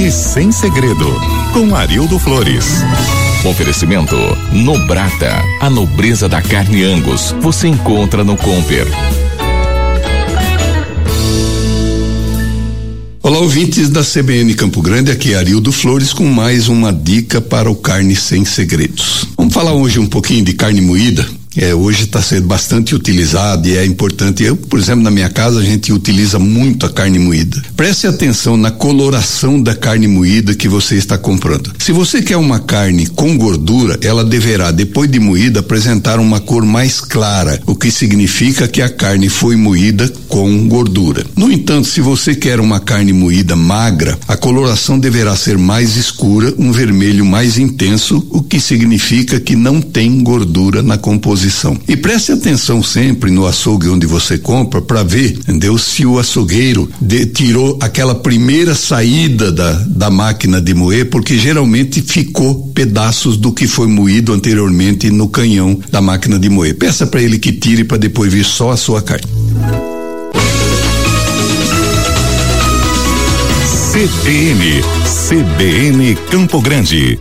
Carne sem segredo, com Arildo Flores. Oferecimento Nobrata, a nobreza da carne Angus. Você encontra no Comper. Olá, ouvintes da CBN Campo Grande, aqui é Arildo Flores com mais uma dica para o Carne Sem Segredos. Vamos falar hoje um pouquinho de carne moída é, hoje está sendo bastante utilizado e é importante. Eu, por exemplo, na minha casa a gente utiliza muito a carne moída. Preste atenção na coloração da carne moída que você está comprando. Se você quer uma carne com gordura, ela deverá, depois de moída, apresentar uma cor mais clara, o que significa que a carne foi moída com gordura. No entanto, se você quer uma carne moída magra, a coloração deverá ser mais escura, um vermelho mais intenso, o que significa que não tem gordura na composição e preste atenção sempre no açougue onde você compra para ver, entendeu? Se o açougueiro de, tirou aquela primeira saída da, da máquina de moer, porque geralmente ficou pedaços do que foi moído anteriormente no canhão da máquina de moer. Peça para ele que tire para depois vir só a sua carne. CBN, CBN Campo Grande.